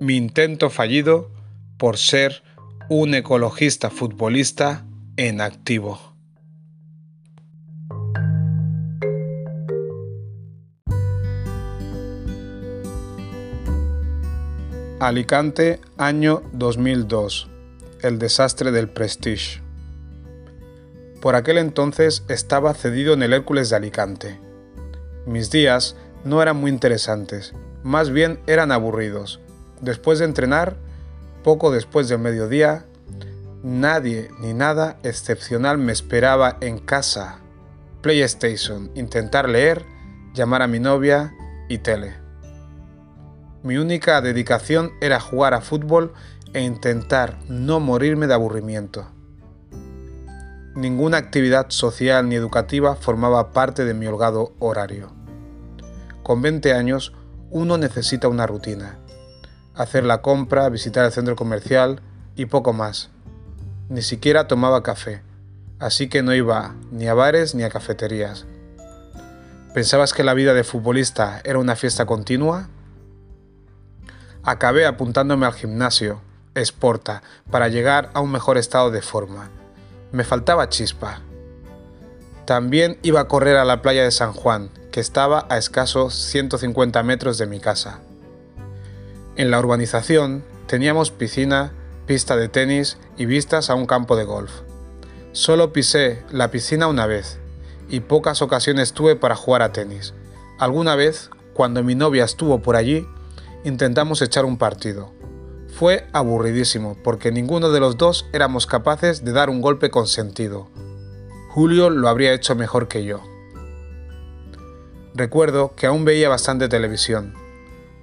Mi intento fallido por ser un ecologista futbolista en activo. Alicante, año 2002. El desastre del Prestige. Por aquel entonces estaba cedido en el Hércules de Alicante. Mis días no eran muy interesantes, más bien eran aburridos. Después de entrenar, poco después del mediodía, nadie ni nada excepcional me esperaba en casa. PlayStation, intentar leer, llamar a mi novia y tele. Mi única dedicación era jugar a fútbol e intentar no morirme de aburrimiento. Ninguna actividad social ni educativa formaba parte de mi holgado horario. Con 20 años, uno necesita una rutina. Hacer la compra, visitar el centro comercial y poco más. Ni siquiera tomaba café, así que no iba ni a bares ni a cafeterías. ¿Pensabas que la vida de futbolista era una fiesta continua? Acabé apuntándome al gimnasio, Sporta, para llegar a un mejor estado de forma. Me faltaba chispa. También iba a correr a la playa de San Juan, que estaba a escasos 150 metros de mi casa. En la urbanización teníamos piscina, pista de tenis y vistas a un campo de golf. Solo pisé la piscina una vez y pocas ocasiones tuve para jugar a tenis. Alguna vez, cuando mi novia estuvo por allí, intentamos echar un partido. Fue aburridísimo porque ninguno de los dos éramos capaces de dar un golpe con sentido. Julio lo habría hecho mejor que yo. Recuerdo que aún veía bastante televisión,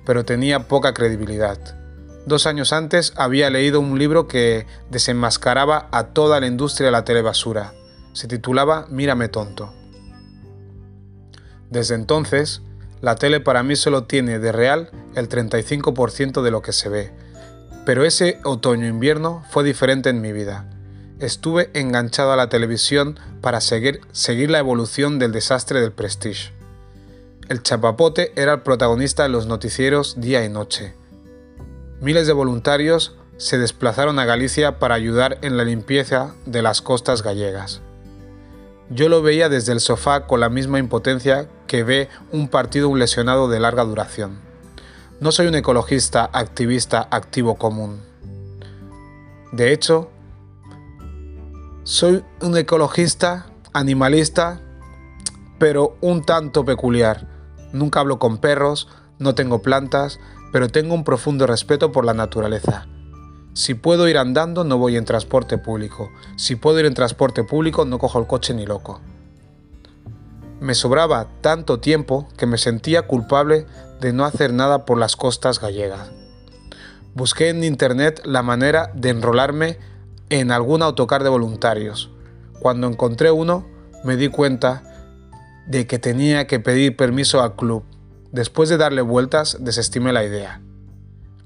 pero tenía poca credibilidad. Dos años antes había leído un libro que desenmascaraba a toda la industria de la telebasura. Se titulaba Mírame tonto. Desde entonces, la tele para mí solo tiene de real el 35% de lo que se ve. Pero ese otoño-invierno fue diferente en mi vida. Estuve enganchado a la televisión para seguir, seguir la evolución del desastre del Prestige. El chapapote era el protagonista de los noticieros día y noche. Miles de voluntarios se desplazaron a Galicia para ayudar en la limpieza de las costas gallegas. Yo lo veía desde el sofá con la misma impotencia que ve un partido un lesionado de larga duración. No soy un ecologista activista activo común. De hecho, soy un ecologista animalista, pero un tanto peculiar. Nunca hablo con perros, no tengo plantas, pero tengo un profundo respeto por la naturaleza si puedo ir andando, no voy en transporte público. Si puedo ir en transporte público, no cojo el coche ni loco. Me sobraba tanto tiempo que me sentía culpable de no hacer nada por las costas gallegas. Busqué en internet la manera de enrolarme en algún autocar de voluntarios. Cuando encontré uno, me di cuenta de que tenía que pedir permiso al club. Después de darle vueltas, desestimé la idea.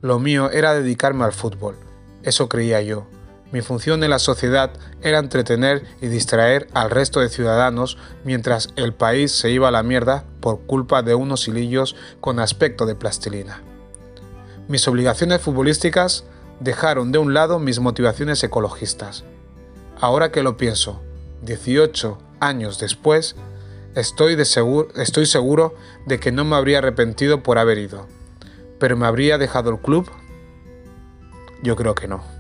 Lo mío era dedicarme al fútbol eso creía yo. Mi función en la sociedad era entretener y distraer al resto de ciudadanos mientras el país se iba a la mierda por culpa de unos hilillos con aspecto de plastilina. Mis obligaciones futbolísticas dejaron de un lado mis motivaciones ecologistas. Ahora que lo pienso, 18 años después, estoy, de seguro, estoy seguro de que no me habría arrepentido por haber ido. Pero me habría dejado el club yo creo que no.